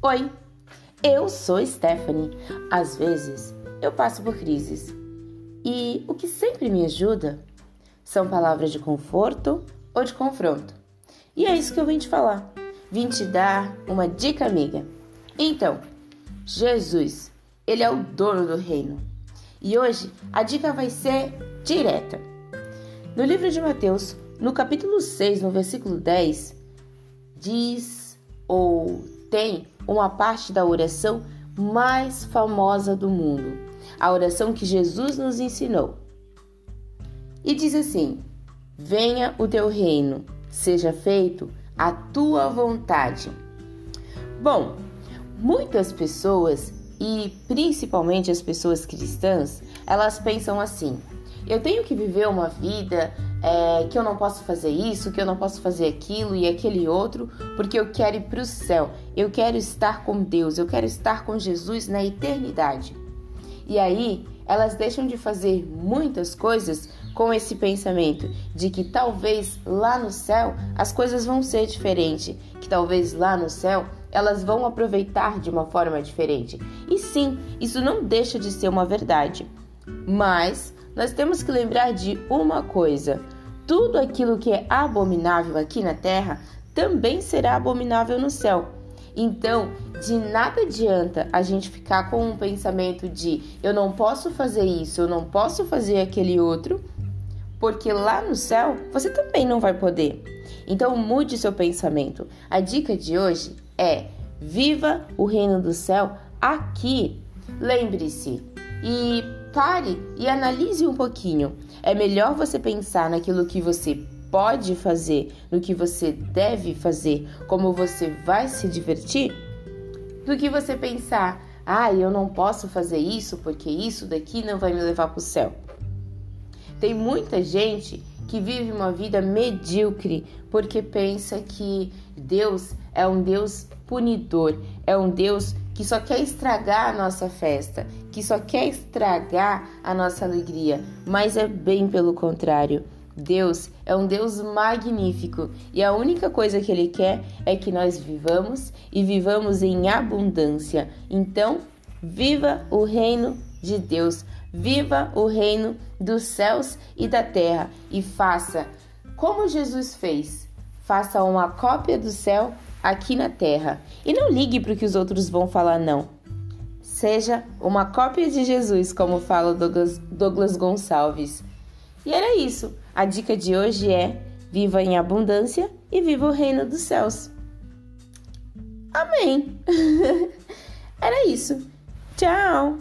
Oi, eu sou Stephanie. Às vezes eu passo por crises e o que sempre me ajuda são palavras de conforto ou de confronto. E é isso que eu vim te falar. Vim te dar uma dica amiga. Então, Jesus, ele é o dono do reino. E hoje a dica vai ser direta. No livro de Mateus, no capítulo 6, no versículo 10, diz ou tem uma parte da oração mais famosa do mundo, a oração que Jesus nos ensinou. E diz assim: Venha o teu reino, seja feito a tua vontade. Bom, muitas pessoas e principalmente as pessoas cristãs, elas pensam assim: eu tenho que viver uma vida é, que eu não posso fazer isso, que eu não posso fazer aquilo e aquele outro, porque eu quero ir para o céu, eu quero estar com Deus, eu quero estar com Jesus na eternidade. E aí elas deixam de fazer muitas coisas com esse pensamento de que talvez lá no céu as coisas vão ser diferentes, que talvez lá no céu elas vão aproveitar de uma forma diferente. E sim, isso não deixa de ser uma verdade. Mas nós temos que lembrar de uma coisa: tudo aquilo que é abominável aqui na terra também será abominável no céu. Então, de nada adianta a gente ficar com um pensamento de eu não posso fazer isso, eu não posso fazer aquele outro, porque lá no céu você também não vai poder. Então, mude seu pensamento. A dica de hoje é: viva o reino do céu aqui. Lembre-se, e pare e analise um pouquinho. É melhor você pensar naquilo que você pode fazer, no que você deve fazer, como você vai se divertir, do que você pensar, ah, eu não posso fazer isso porque isso daqui não vai me levar para o céu. Tem muita gente que vive uma vida medíocre porque pensa que Deus é um Deus punidor, é um Deus que só quer estragar a nossa festa, que só quer estragar a nossa alegria, mas é bem pelo contrário. Deus é um Deus magnífico e a única coisa que Ele quer é que nós vivamos e vivamos em abundância. Então, viva o reino de Deus, viva o reino dos céus e da terra e faça como Jesus fez. Faça uma cópia do céu aqui na Terra. E não ligue para o que os outros vão falar, não. Seja uma cópia de Jesus, como fala Douglas, Douglas Gonçalves. E era isso. A dica de hoje é: viva em abundância e viva o reino dos céus. Amém. era isso. Tchau.